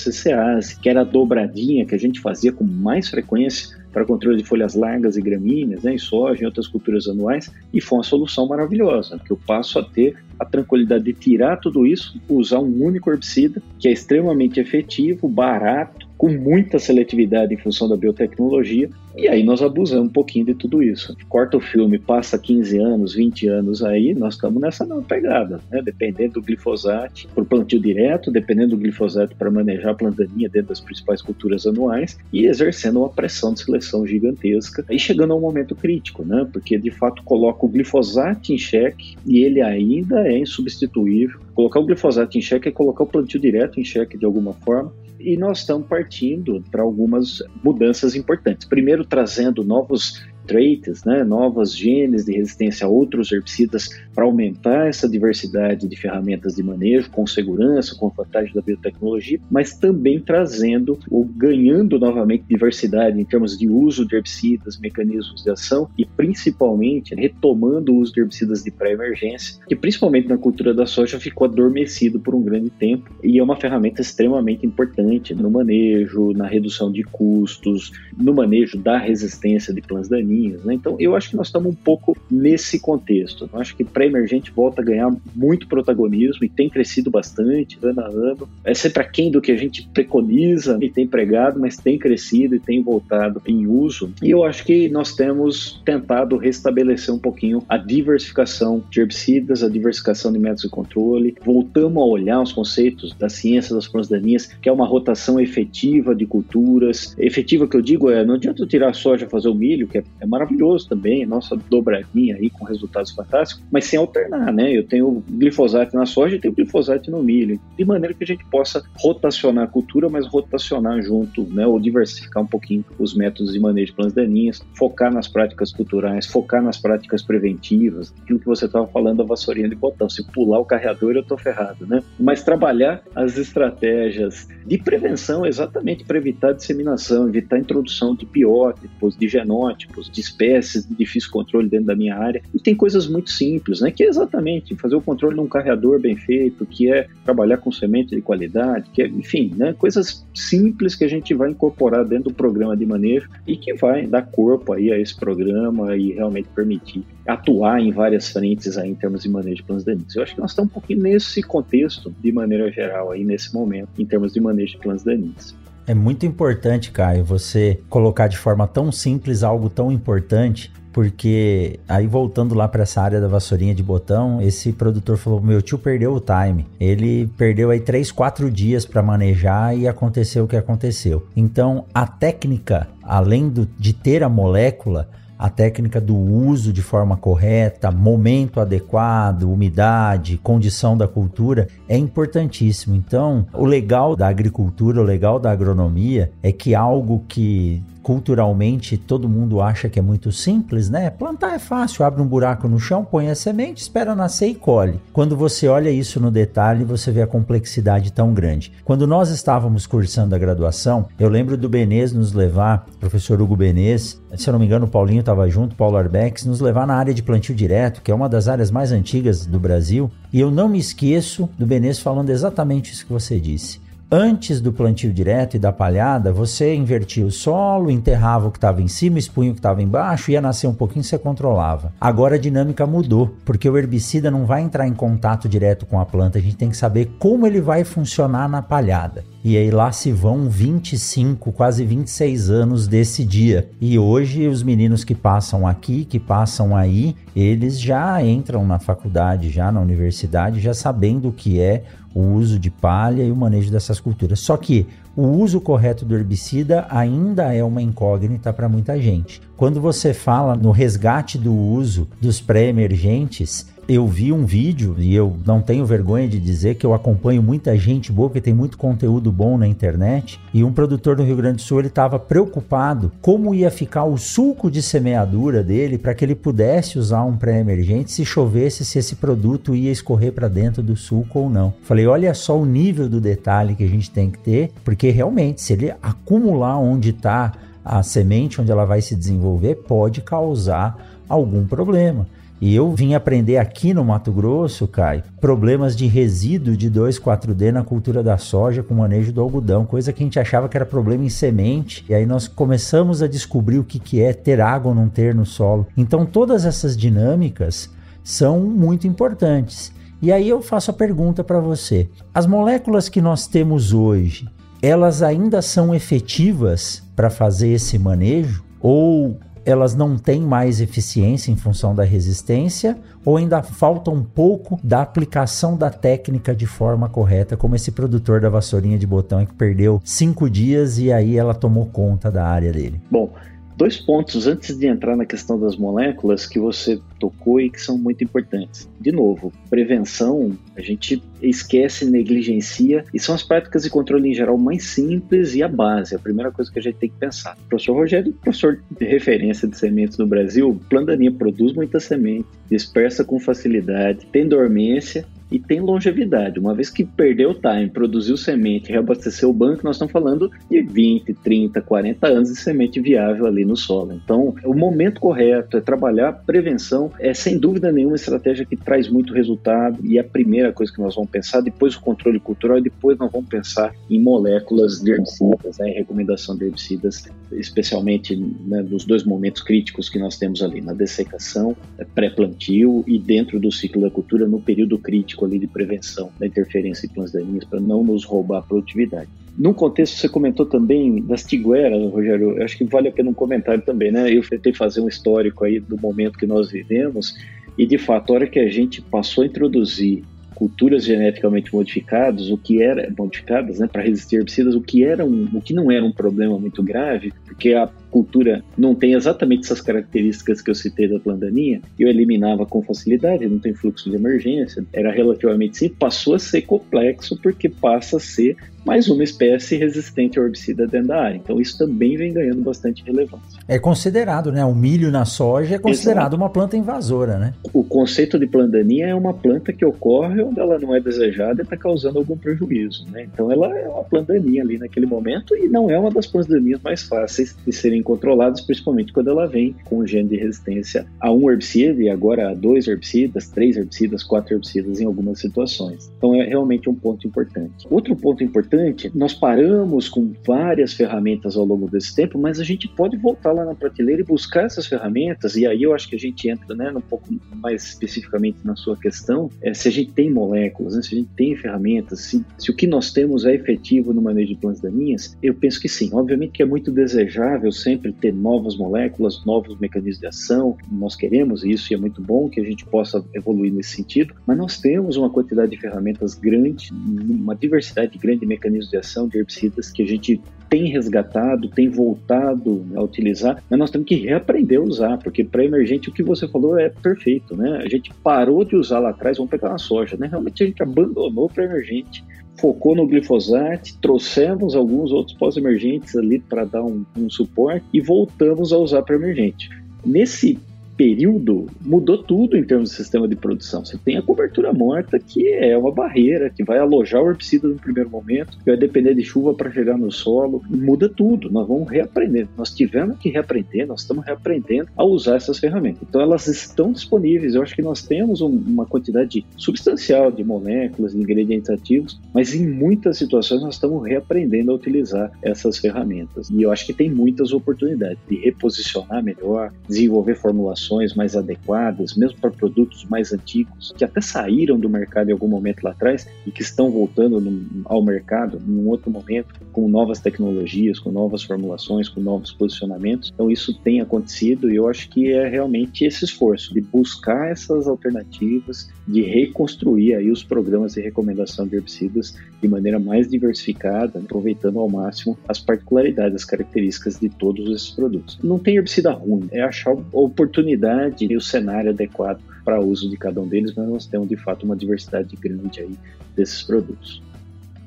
Que era a dobradinha que a gente fazia com mais frequência para controle de folhas largas e gramíneas, né, em soja e outras culturas anuais, e foi uma solução maravilhosa, porque eu passo a ter a tranquilidade de tirar tudo isso, usar um único herbicida, que é extremamente efetivo, barato, com muita seletividade em função da biotecnologia, e aí nós abusamos um pouquinho de tudo isso. Corta o filme, passa 15 anos, 20 anos aí, nós estamos nessa não pegada, né? Dependendo do glifosato para o plantio direto, dependendo do glifosato para manejar a plantaninha dentro das principais culturas anuais e exercendo uma pressão de seleção gigantesca e chegando a um momento crítico, né? Porque de fato coloca o glifosato em xeque e ele ainda é insubstituível. Colocar o glifosato em xeque é colocar o plantio direto em xeque de alguma forma e nós estamos partindo para algumas mudanças importantes. Primeiro, trazendo novos traits, né, novas genes de resistência a outros herbicidas para aumentar essa diversidade de ferramentas de manejo com segurança, com vantagem da biotecnologia, mas também trazendo ou ganhando novamente diversidade em termos de uso de herbicidas, mecanismos de ação e principalmente retomando o uso de herbicidas de pré-emergência, que principalmente na cultura da soja ficou adormecido por um grande tempo e é uma ferramenta extremamente importante no manejo, na redução de custos, no manejo da resistência de plantas daninhas né? Então, eu acho que nós estamos um pouco nesse contexto. Eu acho que pré-emergente volta a ganhar muito protagonismo e tem crescido bastante ano a ano. É sempre aquém do que a gente preconiza e tem pregado, mas tem crescido e tem voltado em uso. E eu acho que nós temos tentado restabelecer um pouquinho a diversificação de herbicidas, a diversificação de métodos de controle. Voltamos a olhar os conceitos da ciência das plantas daninhas, que é uma rotação efetiva de culturas. Efetiva que eu digo é, não adianta tirar a soja fazer o milho, que é é maravilhoso também, nossa dobradinha aí com resultados fantásticos, mas sem alternar, né? Eu tenho glifosato na soja e tenho glifosato no milho, de maneira que a gente possa rotacionar a cultura, mas rotacionar junto, né? Ou diversificar um pouquinho os métodos de manejo de plantas daninhas, focar nas práticas culturais, focar nas práticas preventivas, aquilo que você estava falando da vassourinha de botão, se pular o carreador eu tô ferrado, né? Mas trabalhar as estratégias de prevenção exatamente para evitar disseminação, evitar a introdução de biótipos, de genótipos, de espécies de difícil controle dentro da minha área. E tem coisas muito simples, né? Que é exatamente fazer o controle de um carreador bem feito, que é trabalhar com semente de qualidade, que é, enfim, né? Coisas simples que a gente vai incorporar dentro do programa de manejo e que vai dar corpo aí a esse programa e realmente permitir atuar em várias frentes aí em termos de manejo de planos daninhos. Eu acho que nós estamos um pouquinho nesse contexto, de maneira geral, aí nesse momento, em termos de manejo de planos daninhos. É muito importante, Caio, você colocar de forma tão simples algo tão importante, porque aí voltando lá para essa área da vassourinha de botão, esse produtor falou: meu tio perdeu o time. Ele perdeu aí 3, 4 dias para manejar e aconteceu o que aconteceu. Então a técnica, além do, de ter a molécula, a técnica do uso de forma correta, momento adequado, umidade, condição da cultura é importantíssimo. Então, o legal da agricultura, o legal da agronomia é que algo que culturalmente todo mundo acha que é muito simples, né? Plantar é fácil, abre um buraco no chão, põe a semente, espera nascer e colhe. Quando você olha isso no detalhe, você vê a complexidade tão grande. Quando nós estávamos cursando a graduação, eu lembro do Benês nos levar, professor Hugo Benês, se eu não me engano, o Paulinho estava junto, Paulo Arbex, nos levar na área de plantio direto, que é uma das áreas mais antigas do Brasil, e eu não me esqueço do Benês falando exatamente isso que você disse. Antes do plantio direto e da palhada, você invertia o solo, enterrava o que estava em cima, expunha o que estava embaixo, ia nascer um pouquinho, você controlava. Agora a dinâmica mudou, porque o herbicida não vai entrar em contato direto com a planta, a gente tem que saber como ele vai funcionar na palhada. E aí lá se vão 25, quase 26 anos desse dia. E hoje os meninos que passam aqui, que passam aí, eles já entram na faculdade, já na universidade, já sabendo o que é o uso de palha e o manejo dessas culturas. Só que o uso correto do herbicida ainda é uma incógnita para muita gente. Quando você fala no resgate do uso dos pré-emergentes, eu vi um vídeo e eu não tenho vergonha de dizer que eu acompanho muita gente boa, porque tem muito conteúdo bom na internet. E um produtor do Rio Grande do Sul ele estava preocupado como ia ficar o sulco de semeadura dele para que ele pudesse usar um pré-emergente se chovesse, se esse produto ia escorrer para dentro do sulco ou não. Falei, olha só o nível do detalhe que a gente tem que ter, porque realmente se ele acumular onde está a semente, onde ela vai se desenvolver, pode causar algum problema. E eu vim aprender aqui no Mato Grosso, Caio, problemas de resíduo de 2,4-D na cultura da soja com manejo do algodão, coisa que a gente achava que era problema em semente. E aí nós começamos a descobrir o que, que é ter água ou não ter no solo. Então todas essas dinâmicas são muito importantes. E aí eu faço a pergunta para você: as moléculas que nós temos hoje, elas ainda são efetivas para fazer esse manejo? Ou elas não têm mais eficiência em função da resistência ou ainda falta um pouco da aplicação da técnica de forma correta, como esse produtor da vassourinha de botão que perdeu cinco dias e aí ela tomou conta da área dele? Bom, dois pontos antes de entrar na questão das moléculas que você tocou e que são muito importantes. De novo, prevenção, a gente esquece, negligencia, e são as práticas de controle em geral mais simples e a base, a primeira coisa que a gente tem que pensar. O professor Rogério, professor de referência de sementes no Brasil, Plandaninha produz muita semente, dispersa com facilidade, tem dormência e tem longevidade. Uma vez que perdeu o time, produziu semente, reabasteceu o banco, nós estamos falando de 20, 30, 40 anos de semente viável ali no solo. Então, o momento correto é trabalhar prevenção, é sem dúvida nenhuma estratégia que traz muito resultado e é a primeira coisa que nós vamos pensar, depois o controle cultural e depois nós vamos pensar em moléculas de herbicidas, né, em recomendação de herbicidas, especialmente né, nos dois momentos críticos que nós temos ali, na dessecação, é, pré-plantio e dentro do ciclo da cultura no período crítico ali de prevenção da interferência em plantas daninhas para não nos roubar a produtividade. Num contexto, você comentou também das tigueras, Rogério, eu acho que vale a pena um comentário também, né? Eu tentei fazer um histórico aí do momento que nós vivemos e, de fato, a hora que a gente passou a introduzir culturas geneticamente modificadas, o que era modificadas, né, para resistir herbicidas, o que era um, o que não era um problema muito grave, porque a cultura não tem exatamente essas características que eu citei da plandaninha, eu eliminava com facilidade, não tem fluxo de emergência, era relativamente simples, passou a ser complexo porque passa a ser mais uma espécie resistente ao herbicida dentro da área. Então isso também vem ganhando bastante relevância. É considerado, né? O milho na soja é considerado Exato. uma planta invasora, né? O conceito de plandaninha é uma planta que ocorre onde ela não é desejada e está causando algum prejuízo, né? Então ela é uma plandaninha ali naquele momento e não é uma das plandaninhas mais fáceis de serem controladas, principalmente quando ela vem com um gene de resistência a um herbicida e agora a dois herbicidas, três herbicidas, quatro herbicidas em algumas situações. Então é realmente um ponto importante. Outro ponto importante nós paramos com várias ferramentas ao longo desse tempo, mas a gente pode voltar lá na prateleira e buscar essas ferramentas, e aí eu acho que a gente entra né, um pouco mais especificamente na sua questão, é, se a gente tem moléculas, né, se a gente tem ferramentas, se, se o que nós temos é efetivo no manejo de plantas daninhas, eu penso que sim. Obviamente que é muito desejável sempre ter novas moléculas, novos mecanismos de ação, nós queremos isso e é muito bom que a gente possa evoluir nesse sentido, mas nós temos uma quantidade de ferramentas grande, uma diversidade grande de mecanismos de ação de herbicidas que a gente tem resgatado, tem voltado a utilizar, mas nós temos que reaprender a usar, porque para emergente o que você falou é perfeito, né? A gente parou de usar lá atrás, vamos pegar uma soja, né? Realmente a gente abandonou para emergente, focou no glifosato, trouxemos alguns outros pós-emergentes ali para dar um, um suporte e voltamos a usar para emergente. Nesse período mudou tudo em termos de sistema de produção. Você tem a cobertura morta, que é uma barreira, que vai alojar o herbicida no primeiro momento, que vai depender de chuva para chegar no solo. Muda tudo, nós vamos reaprender. Nós tivemos que reaprender, nós estamos reaprendendo a usar essas ferramentas. Então elas estão disponíveis. Eu acho que nós temos um, uma quantidade substancial de moléculas, de ingredientes ativos, mas em muitas situações nós estamos reaprendendo a utilizar essas ferramentas. E eu acho que tem muitas oportunidades de reposicionar melhor, desenvolver formulações mais adequadas, mesmo para produtos mais antigos, que até saíram do mercado em algum momento lá atrás e que estão voltando no, ao mercado em um outro momento, com novas tecnologias, com novas formulações, com novos posicionamentos. Então, isso tem acontecido e eu acho que é realmente esse esforço de buscar essas alternativas, de reconstruir aí os programas de recomendação de herbicidas de maneira mais diversificada, aproveitando ao máximo as particularidades, as características de todos esses produtos. Não tem herbicida ruim, é achar oportunidade oportunidade e o cenário adequado para uso de cada um deles, mas nós temos de fato uma diversidade grande aí desses produtos.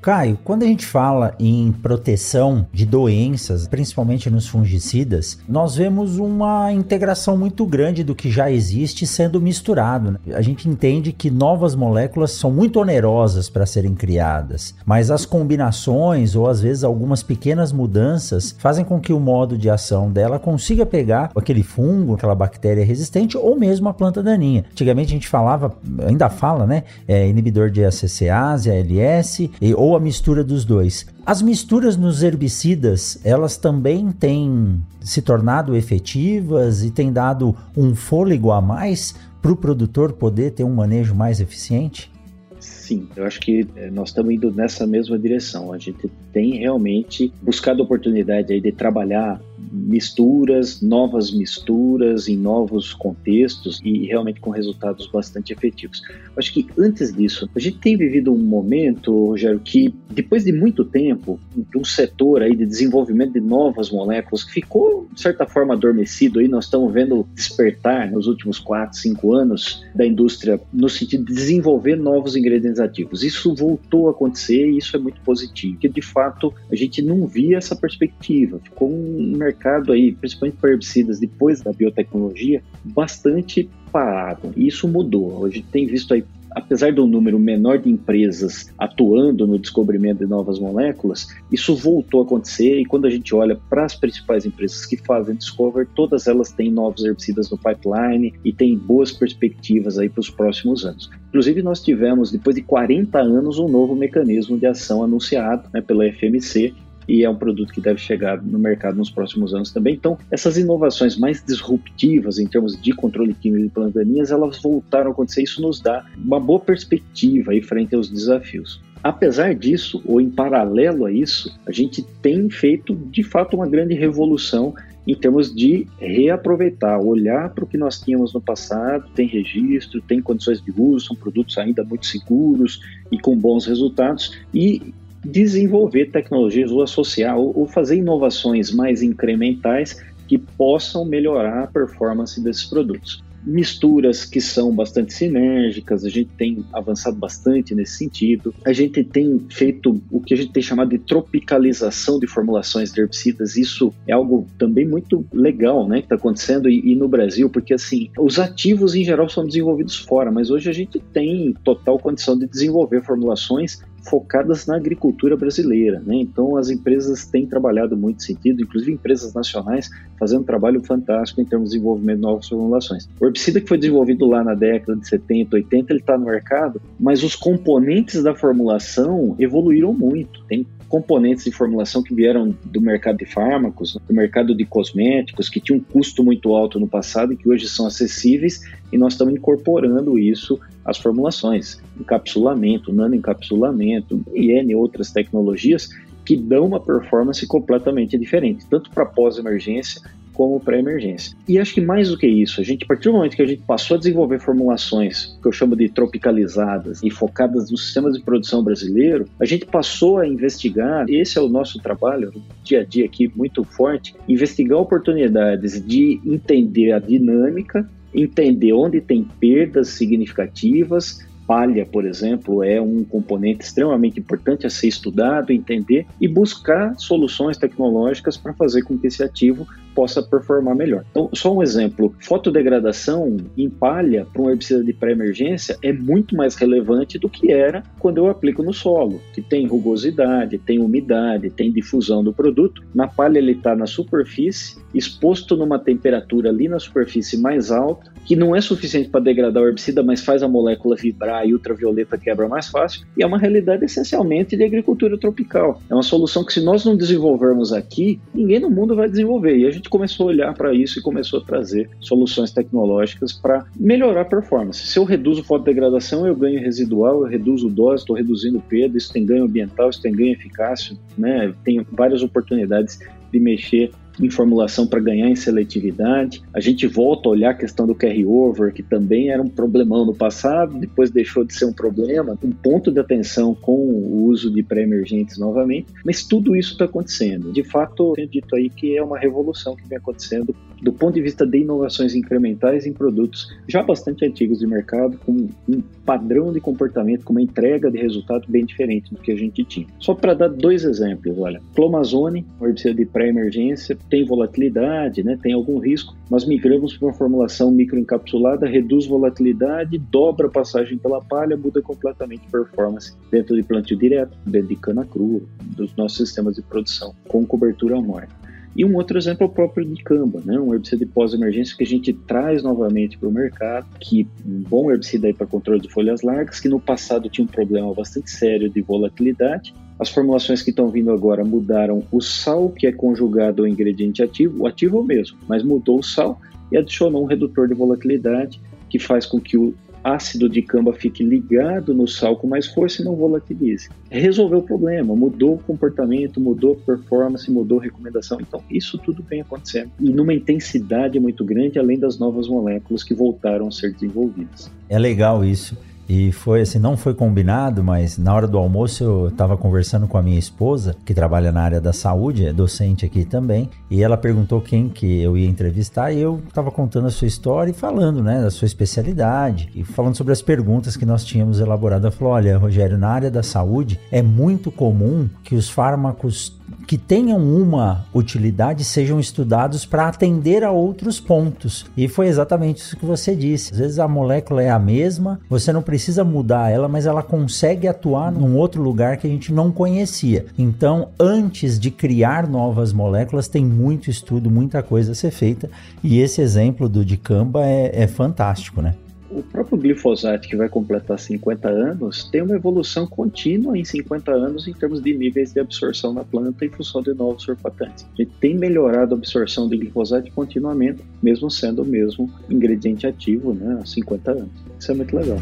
Caio, quando a gente fala em proteção de doenças, principalmente nos fungicidas, nós vemos uma integração muito grande do que já existe sendo misturado. Né? A gente entende que novas moléculas são muito onerosas para serem criadas, mas as combinações ou às vezes algumas pequenas mudanças fazem com que o modo de ação dela consiga pegar aquele fungo, aquela bactéria resistente ou mesmo a planta daninha. Antigamente a gente falava, ainda fala, né? É, inibidor de ACCase, ALS, e, ou a mistura dos dois. As misturas nos herbicidas, elas também têm se tornado efetivas e têm dado um fôlego a mais para o produtor poder ter um manejo mais eficiente? Sim, eu acho que eh, nós estamos indo nessa mesma direção. A gente tem realmente buscado oportunidade aí de trabalhar misturas, novas misturas em novos contextos e realmente com resultados bastante efetivos. Acho que antes disso, a gente tem vivido um momento, Rogério, que depois de muito tempo, um setor aí de desenvolvimento de novas moléculas que ficou, de certa forma, adormecido aí, nós estamos vendo despertar nos últimos 4, 5 anos da indústria no sentido de desenvolver novos ingredientes ativos. Isso voltou a acontecer e isso é muito positivo, porque de fato a gente não via essa perspectiva, ficou um mercado aí, principalmente para herbicidas, depois da biotecnologia, bastante parado. E isso mudou. Hoje tem visto aí apesar do número menor de empresas atuando no descobrimento de novas moléculas, isso voltou a acontecer e quando a gente olha para as principais empresas que fazem discover, todas elas têm novos herbicidas no pipeline e têm boas perspectivas aí para os próximos anos. Inclusive nós tivemos depois de 40 anos um novo mecanismo de ação anunciado né, pela FMC e é um produto que deve chegar no mercado nos próximos anos também. Então, essas inovações mais disruptivas em termos de controle químico de plantaninhas, elas voltaram a acontecer. Isso nos dá uma boa perspectiva aí frente aos desafios. Apesar disso, ou em paralelo a isso, a gente tem feito de fato uma grande revolução em termos de reaproveitar, olhar para o que nós tínhamos no passado, tem registro, tem condições de uso, são produtos ainda muito seguros e com bons resultados, e desenvolver tecnologias ou associar ou, ou fazer inovações mais incrementais que possam melhorar a performance desses produtos misturas que são bastante sinérgicas, a gente tem avançado bastante nesse sentido. A gente tem feito o que a gente tem chamado de tropicalização de formulações de herbicidas. Isso é algo também muito legal, né, que está acontecendo e, e, no Brasil, porque assim, os ativos em geral são desenvolvidos fora, mas hoje a gente tem total condição de desenvolver formulações focadas na agricultura brasileira. Né? Então, as empresas têm trabalhado muito sentido, inclusive empresas nacionais fazendo um trabalho fantástico em termos de desenvolvimento de novas formulações. O herbicida que foi desenvolvido lá na década de 70, 80, ele está no mercado, mas os componentes da formulação evoluíram muito. Tem componentes de formulação que vieram do mercado de fármacos, do mercado de cosméticos, que tinham um custo muito alto no passado e que hoje são acessíveis, e nós estamos incorporando isso às formulações, encapsulamento, nanoencapsulamento e N outras tecnologias que dão uma performance completamente diferente, tanto para pós-emergência como para emergência. E acho que mais do que isso, a gente, a partir do momento que a gente passou a desenvolver formulações que eu chamo de tropicalizadas e focadas nos sistemas de produção brasileiro, a gente passou a investigar, esse é o nosso trabalho, dia a dia aqui muito forte, investigar oportunidades de entender a dinâmica, entender onde tem perdas significativas, palha, por exemplo, é um componente extremamente importante a ser estudado, entender e buscar soluções tecnológicas para fazer com que esse ativo possa performar melhor. Então, só um exemplo: fotodegradação em palha para um herbicida de pré-emergência é muito mais relevante do que era quando eu aplico no solo, que tem rugosidade, tem umidade, tem difusão do produto. Na palha, ele está na superfície, exposto numa temperatura ali na superfície mais alta, que não é suficiente para degradar o herbicida, mas faz a molécula vibrar e ultravioleta quebra mais fácil. E é uma realidade essencialmente de agricultura tropical. É uma solução que, se nós não desenvolvermos aqui, ninguém no mundo vai desenvolver. E a gente gente começou a olhar para isso e começou a trazer soluções tecnológicas para melhorar a performance. Se eu reduzo fotodegradação, eu ganho residual, eu reduzo dose, estou reduzindo perda, isso tem ganho ambiental, isso tem ganho eficácia, né? Tem várias oportunidades de mexer em formulação para ganhar em seletividade. A gente volta a olhar a questão do carry-over, que também era um problemão no passado, depois deixou de ser um problema, um ponto de atenção com o uso de pré-emergentes novamente, mas tudo isso está acontecendo. De fato, eu tenho dito aí que é uma revolução que vem acontecendo do ponto de vista de inovações incrementais em produtos já bastante antigos de mercado, com um padrão de comportamento, com uma entrega de resultado bem diferente do que a gente tinha. Só para dar dois exemplos, olha, Clomazone, um herbicida de pré-emergência, tem volatilidade, né, tem algum risco. Nós migramos para uma formulação microencapsulada, reduz volatilidade, dobra a passagem pela palha, muda completamente performance dentro de plantio direto, dentro de cana crua, dos nossos sistemas de produção, com cobertura morta. E um outro exemplo é o próprio dicamba, né? um herbicida de pós-emergência que a gente traz novamente para o mercado, que um bom herbicida para controle de folhas largas, que no passado tinha um problema bastante sério de volatilidade. As formulações que estão vindo agora mudaram o sal que é conjugado ao ingrediente ativo, o ativo é o mesmo, mas mudou o sal e adicionou um redutor de volatilidade que faz com que o ácido de camba fique ligado no sal com mais força e não volatilize. Resolveu o problema, mudou o comportamento, mudou a performance, mudou a recomendação. Então, isso tudo vem acontecendo e numa intensidade muito grande, além das novas moléculas que voltaram a ser desenvolvidas. É legal isso. E foi assim, não foi combinado, mas na hora do almoço eu estava conversando com a minha esposa, que trabalha na área da saúde, é docente aqui também, e ela perguntou quem que eu ia entrevistar e eu estava contando a sua história e falando, né, da sua especialidade e falando sobre as perguntas que nós tínhamos elaborado. Ela falou: "Olha, Rogério, na área da saúde é muito comum que os fármacos que tenham uma utilidade sejam estudados para atender a outros pontos. E foi exatamente isso que você disse. Às vezes a molécula é a mesma, você não precisa mudar ela, mas ela consegue atuar num outro lugar que a gente não conhecia. Então, antes de criar novas moléculas, tem muito estudo, muita coisa a ser feita. E esse exemplo do dicamba é, é fantástico, né? O próprio glifosato, que vai completar 50 anos, tem uma evolução contínua em 50 anos em termos de níveis de absorção na planta em função de novos surfatantes. A gente tem melhorado a absorção de glifosato continuamente, mesmo sendo o mesmo ingrediente ativo né, há 50 anos. Isso é muito legal.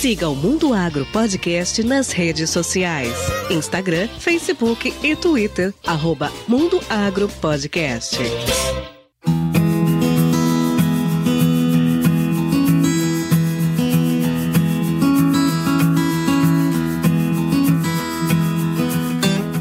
Siga o Mundo Agro Podcast nas redes sociais: Instagram, Facebook e Twitter. Arroba Mundo Agro Podcast.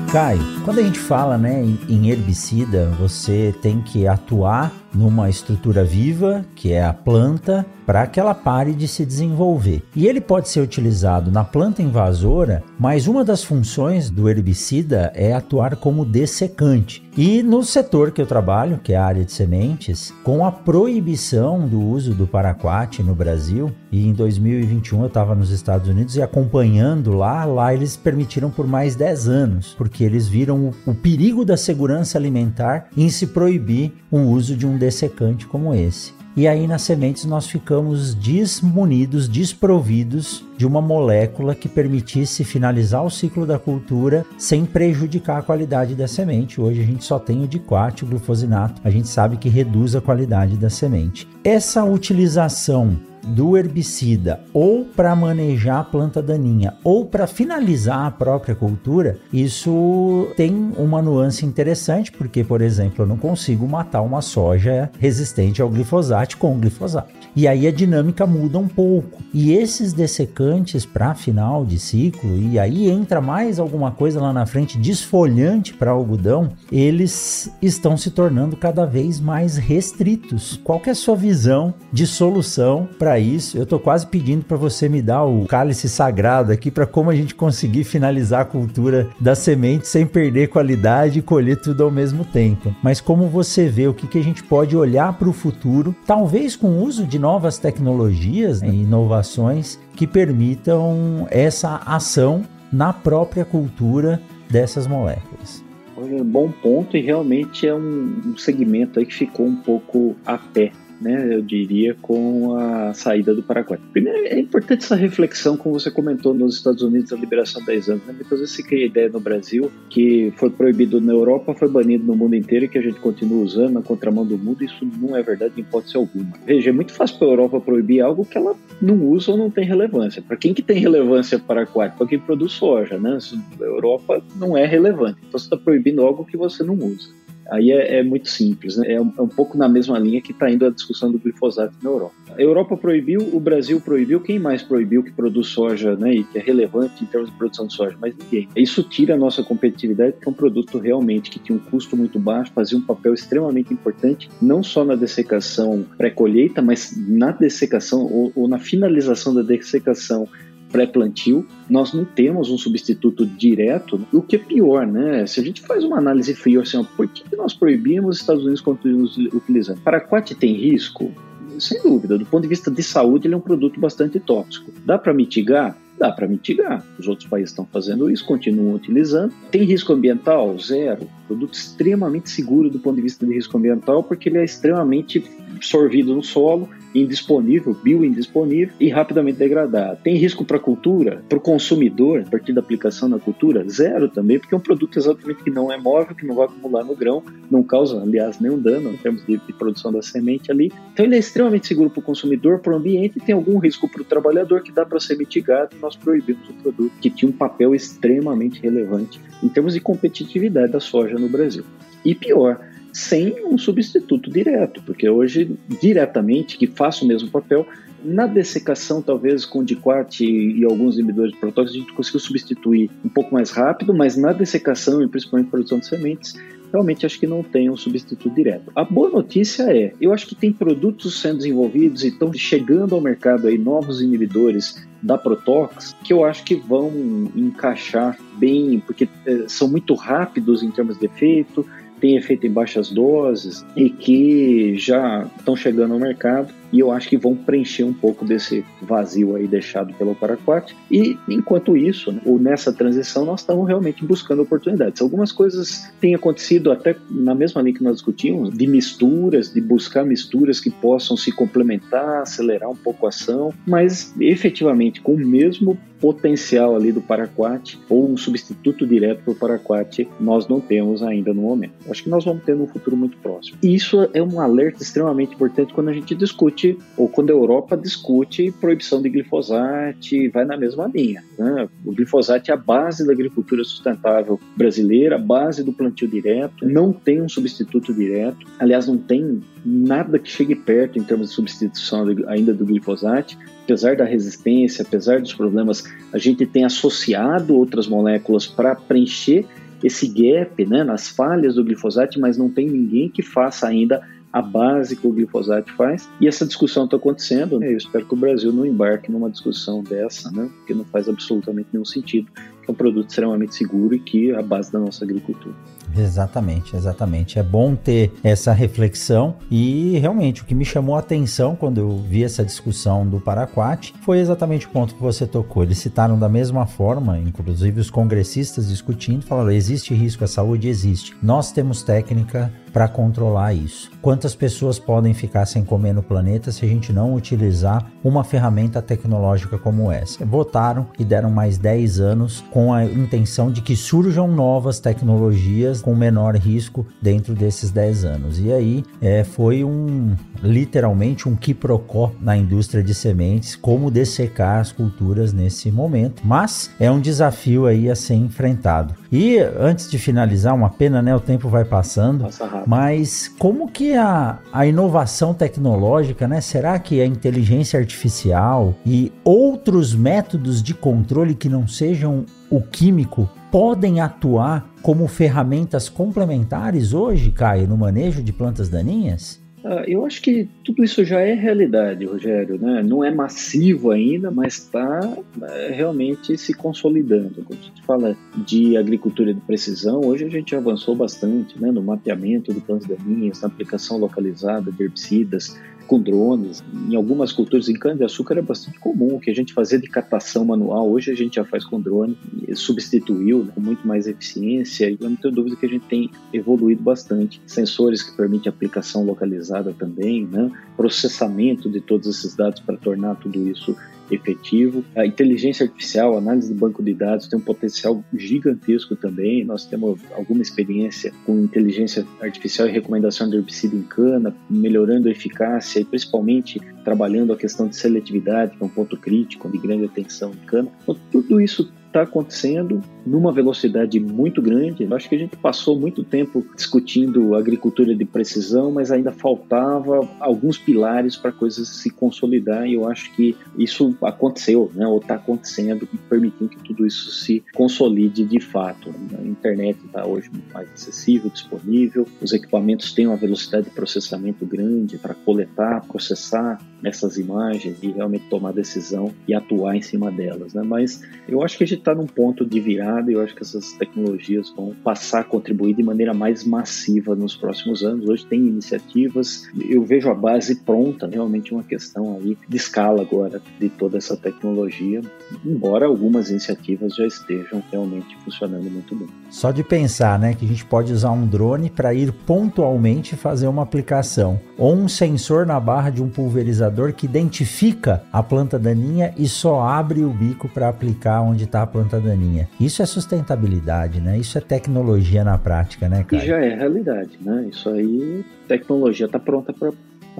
Caio, quando a gente fala né, em herbicida, você tem que atuar numa estrutura viva, que é a planta, para que ela pare de se desenvolver. E ele pode ser utilizado na planta invasora, mas uma das funções do herbicida é atuar como dessecante. E no setor que eu trabalho, que é a área de sementes, com a proibição do uso do paraquat no Brasil, e em 2021 eu estava nos Estados Unidos e acompanhando lá, lá eles permitiram por mais 10 anos, porque eles viram o, o perigo da segurança alimentar em se proibir o uso de um dessecante como esse. E aí nas sementes nós ficamos desmunidos, desprovidos de uma molécula que permitisse finalizar o ciclo da cultura sem prejudicar a qualidade da semente. Hoje a gente só tem o diquat, o glufosinato. A gente sabe que reduz a qualidade da semente. Essa utilização do herbicida ou para manejar a planta daninha ou para finalizar a própria cultura, isso tem uma nuance interessante, porque, por exemplo, eu não consigo matar uma soja resistente ao glifosato com glifosato. E aí a dinâmica muda um pouco. E esses dessecantes para final de ciclo, e aí entra mais alguma coisa lá na frente desfolhante para algodão, eles estão se tornando cada vez mais restritos. Qual é a sua visão de solução para isso? Eu estou quase pedindo para você me dar o cálice sagrado aqui para como a gente conseguir finalizar a cultura da semente sem perder qualidade e colher tudo ao mesmo tempo. Mas como você vê o que, que a gente pode olhar para o futuro, talvez com o uso de novas tecnologias e inovações que permitam essa ação na própria cultura dessas moléculas. Olha, bom ponto e realmente é um, um segmento aí que ficou um pouco a pé né, eu diria, com a saída do Paraguai. Primeiro, é importante essa reflexão, como você comentou nos Estados Unidos, a liberação 10 anos. Né? Muitas vezes se cria a ideia no Brasil que foi proibido na Europa, foi banido no mundo inteiro e que a gente continua usando na contramão do mundo. Isso não é verdade em hipótese alguma. Veja, é muito fácil para a Europa proibir algo que ela não usa ou não tem relevância. Para quem que tem relevância para aquário? Para quem produz soja, né? A Europa não é relevante. Então você está proibindo algo que você não usa. Aí é, é muito simples, né? é, um, é, um, pouco na mesma linha que está indo a discussão do glifosato na Europa. A Europa proibiu, o Brasil proibiu, quem mais proibiu que produz soja né, e que é relevante em termos de produção de soja? Mas ninguém. Isso tira a nossa competitividade, porque é um produto realmente que tinha um custo muito baixo, fazia um papel extremamente importante, não só na dessecação pré-colheita, mas na dessecação ou, ou na finalização da dessecação pré-plantio, nós não temos um substituto direto, o que é pior, né? Se a gente faz uma análise fria assim, ó, por que nós proibimos os Estados Unidos continuamos utilizando? Paraquat tem risco? Sem dúvida, do ponto de vista de saúde, ele é um produto bastante tóxico. Dá para mitigar? Dá para mitigar. Os outros países estão fazendo isso, continuam utilizando. Tem risco ambiental? Zero. Produto extremamente seguro do ponto de vista de risco ambiental, porque ele é extremamente absorvido no solo, indisponível, bioindisponível e rapidamente degradado. Tem risco para a cultura, para o consumidor, a partir da aplicação na cultura? Zero também, porque é um produto exatamente que não é móvel, que não vai acumular no grão, não causa, aliás, nenhum dano em termos de, de produção da semente ali. Então ele é extremamente seguro para o consumidor, para o ambiente e tem algum risco para o trabalhador que dá para ser mitigado nós proibimos o produto, que tinha um papel extremamente relevante em termos de competitividade da soja no Brasil. E pior, sem um substituto direto, porque hoje, diretamente, que faça o mesmo papel, na dessecação, talvez com diquat e, e alguns inibidores de protóxicos, a gente conseguiu substituir um pouco mais rápido, mas na dessecação e principalmente produção de sementes, realmente acho que não tem um substituto direto. A boa notícia é, eu acho que tem produtos sendo desenvolvidos e estão chegando ao mercado aí novos inibidores da Protox que eu acho que vão encaixar bem, porque é, são muito rápidos em termos de efeito, tem efeito em baixas doses e que já estão chegando ao mercado e eu acho que vão preencher um pouco desse vazio aí deixado pelo Paraquat. E enquanto isso, né, ou nessa transição, nós estamos realmente buscando oportunidades. Algumas coisas têm acontecido até na mesma linha que nós discutimos, de misturas, de buscar misturas que possam se complementar, acelerar um pouco a ação, mas efetivamente com o mesmo potencial ali do Paraquat ou um substituto direto para o Paraquat nós não temos ainda no momento. Acho que nós vamos ter no futuro muito próximo. E isso é um alerta extremamente importante quando a gente discute discute, ou quando a Europa discute proibição de glifosato, vai na mesma linha. Né? O glifosato é a base da agricultura sustentável brasileira, a base do plantio direto, não tem um substituto direto, aliás, não tem nada que chegue perto em termos de substituição ainda do glifosato, apesar da resistência, apesar dos problemas, a gente tem associado outras moléculas para preencher esse gap né, nas falhas do glifosato, mas não tem ninguém que faça ainda a base que o glifosato faz. E essa discussão está acontecendo. Né? Eu espero que o Brasil não embarque numa discussão dessa, né? porque não faz absolutamente nenhum sentido. É um produto extremamente seguro e que é a base da nossa agricultura. Exatamente, exatamente. É bom ter essa reflexão e realmente o que me chamou a atenção quando eu vi essa discussão do Paraquat foi exatamente o ponto que você tocou. Eles citaram da mesma forma, inclusive os congressistas discutindo, falaram: existe risco à saúde? Existe. Nós temos técnica para controlar isso. Quantas pessoas podem ficar sem comer no planeta se a gente não utilizar uma ferramenta tecnológica como essa? Votaram e deram mais 10 anos com a intenção de que surjam novas tecnologias com menor risco dentro desses 10 anos. E aí é, foi um literalmente um quiprocó na indústria de sementes, como dessecar as culturas nesse momento. Mas é um desafio aí a ser enfrentado. E antes de finalizar, uma pena, né? O tempo vai passando. Passa mas como que a, a inovação tecnológica, né? Será que a inteligência artificial e outros métodos de controle que não sejam o químico podem atuar como ferramentas complementares hoje, Caio, no manejo de plantas daninhas? Ah, eu acho que tudo isso já é realidade, Rogério. Né? Não é massivo ainda, mas está é, realmente se consolidando. Quando a gente fala de agricultura de precisão, hoje a gente avançou bastante né? no mapeamento de plantas daninhas, na aplicação localizada de herbicidas, com drones. Em algumas culturas, em cana-de-açúcar é bastante comum. O que a gente fazia de captação manual, hoje a gente já faz com drone, substituiu né, com muito mais eficiência. E eu não tenho dúvida que a gente tem evoluído bastante. Sensores que permitem aplicação localizada também, né? processamento de todos esses dados para tornar tudo isso efetivo. A inteligência artificial, análise de banco de dados tem um potencial gigantesco também. Nós temos alguma experiência com inteligência artificial e recomendação de herbicida em cana, melhorando a eficácia e principalmente trabalhando a questão de seletividade, que é um ponto crítico de grande atenção em cana. Então, tudo isso está acontecendo numa velocidade muito grande. Eu acho que a gente passou muito tempo discutindo agricultura de precisão, mas ainda faltava alguns pilares para coisas se consolidar e eu acho que isso aconteceu, né, ou está acontecendo permitindo que tudo isso se consolide de fato. A internet está hoje muito mais acessível, disponível, os equipamentos têm uma velocidade de processamento grande para coletar, processar essas imagens e realmente tomar decisão e atuar em cima delas. Né? Mas eu acho que a gente está num ponto de virada e eu acho que essas tecnologias vão passar a contribuir de maneira mais massiva nos próximos anos. Hoje tem iniciativas, eu vejo a base pronta, realmente uma questão aí de escala agora de toda essa tecnologia, embora algumas iniciativas já estejam realmente funcionando muito bem. Só de pensar, né, que a gente pode usar um drone para ir pontualmente fazer uma aplicação, ou um sensor na barra de um pulverizador que identifica a planta daninha e só abre o bico para aplicar onde está planta daninha. Isso é sustentabilidade, né? Isso é tecnologia na prática, né, cara? E já é realidade, né? Isso aí, tecnologia está pronta para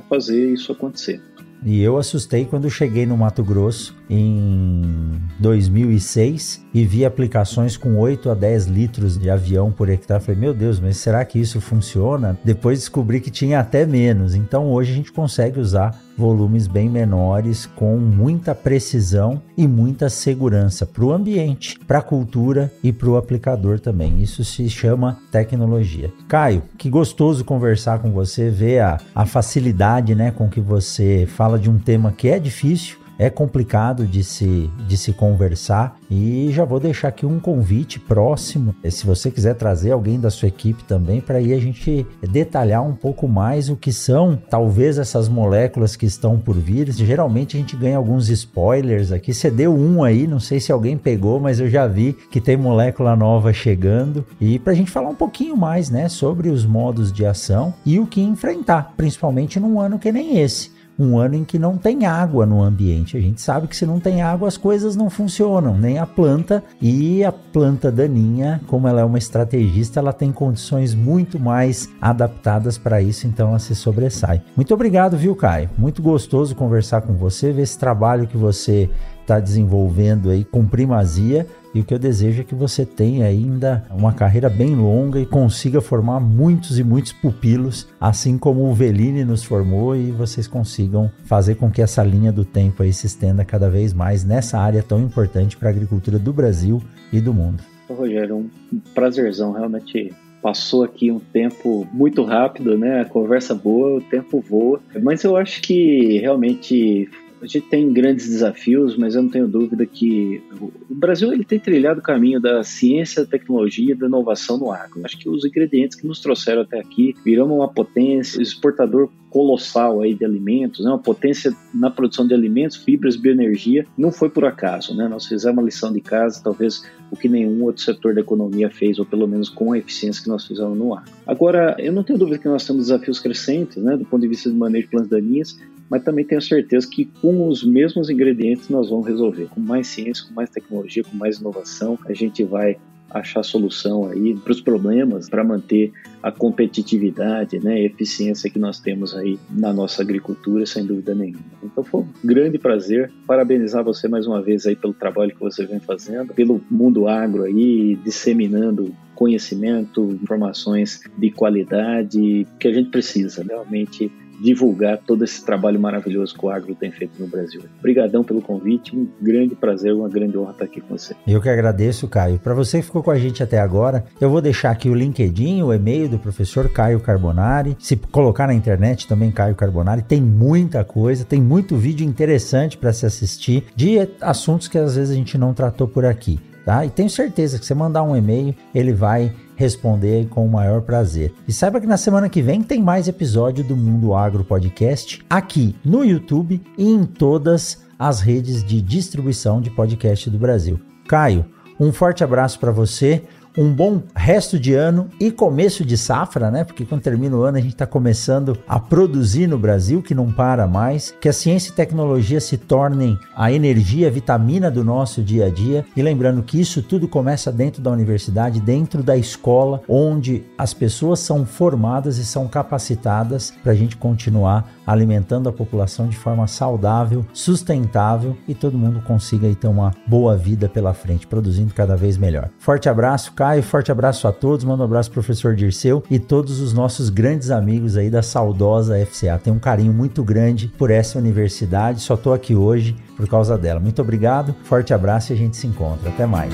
fazer isso acontecer. E eu assustei quando cheguei no Mato Grosso em 2006 e vi aplicações com 8 a 10 litros de avião por hectare. Falei, meu Deus, mas será que isso funciona? Depois descobri que tinha até menos. Então hoje a gente consegue usar volumes bem menores com muita precisão e muita segurança para o ambiente, para a cultura e para o aplicador também. Isso se chama tecnologia. Caio, que gostoso conversar com você, ver a, a facilidade né, com que você fala de um tema que é difícil é complicado de se, de se conversar e já vou deixar aqui um convite próximo, se você quiser trazer alguém da sua equipe também, para aí a gente detalhar um pouco mais o que são talvez essas moléculas que estão por vir. Geralmente a gente ganha alguns spoilers aqui. Você deu um aí, não sei se alguém pegou, mas eu já vi que tem molécula nova chegando. E para a gente falar um pouquinho mais né, sobre os modos de ação e o que enfrentar, principalmente num ano que nem esse um ano em que não tem água no ambiente. A gente sabe que se não tem água as coisas não funcionam, nem a planta e a planta daninha, como ela é uma estrategista, ela tem condições muito mais adaptadas para isso, então ela se sobressai. Muito obrigado, viu, Caio? Muito gostoso conversar com você, ver esse trabalho que você está desenvolvendo aí com primazia e o que eu desejo é que você tenha ainda uma carreira bem longa e consiga formar muitos e muitos pupilos, assim como o Veline nos formou, e vocês consigam fazer com que essa linha do tempo aí se estenda cada vez mais nessa área tão importante para a agricultura do Brasil e do mundo. Rogério, um prazerzão, realmente passou aqui um tempo muito rápido, né? A conversa boa, o tempo voa. Mas eu acho que realmente a gente tem grandes desafios, mas eu não tenho dúvida que o Brasil ele tem trilhado o caminho da ciência, da tecnologia e da inovação no agro. Acho que os ingredientes que nos trouxeram até aqui viramos uma potência, exportador colossal aí de alimentos, né? uma potência na produção de alimentos, fibras, bioenergia, não foi por acaso, né? Nós fizemos uma lição de casa, talvez o que nenhum outro setor da economia fez, ou pelo menos com a eficiência que nós fizemos no agro. Agora, eu não tenho dúvida que nós temos desafios crescentes, né, do ponto de vista de manejo de plantas daninhas, mas também tenho certeza que com os mesmos ingredientes nós vamos resolver. Com mais ciência, com mais tecnologia, com mais inovação, a gente vai achar solução aí para os problemas, para manter a competitividade, né, a eficiência que nós temos aí na nossa agricultura, sem dúvida nenhuma. Então foi um grande prazer parabenizar você mais uma vez aí pelo trabalho que você vem fazendo, pelo mundo agro aí, disseminando conhecimento, informações de qualidade que a gente precisa realmente divulgar todo esse trabalho maravilhoso que o agro tem feito no Brasil. Obrigadão pelo convite, um grande prazer, uma grande honra estar aqui com você. Eu que agradeço, Caio. Para você que ficou com a gente até agora, eu vou deixar aqui o LinkedIn, o e-mail do professor Caio Carbonari. Se colocar na internet também Caio Carbonari, tem muita coisa, tem muito vídeo interessante para se assistir de assuntos que às vezes a gente não tratou por aqui. Tá? E tenho certeza que você mandar um e-mail, ele vai responder com o maior prazer. E saiba que na semana que vem tem mais episódio do Mundo Agro Podcast aqui no YouTube e em todas as redes de distribuição de podcast do Brasil. Caio, um forte abraço para você um bom resto de ano e começo de safra, né? Porque quando termina o ano a gente está começando a produzir no Brasil, que não para mais, que a ciência e tecnologia se tornem a energia, a vitamina do nosso dia a dia. E lembrando que isso tudo começa dentro da universidade, dentro da escola, onde as pessoas são formadas e são capacitadas para a gente continuar alimentando a população de forma saudável, sustentável e todo mundo consiga aí ter uma boa vida pela frente, produzindo cada vez melhor. Forte abraço, Caio, forte abraço a todos, manda um abraço professor Dirceu e todos os nossos grandes amigos aí da saudosa FCA. Tenho um carinho muito grande por essa universidade, só tô aqui hoje por causa dela. Muito obrigado, forte abraço e a gente se encontra. Até mais.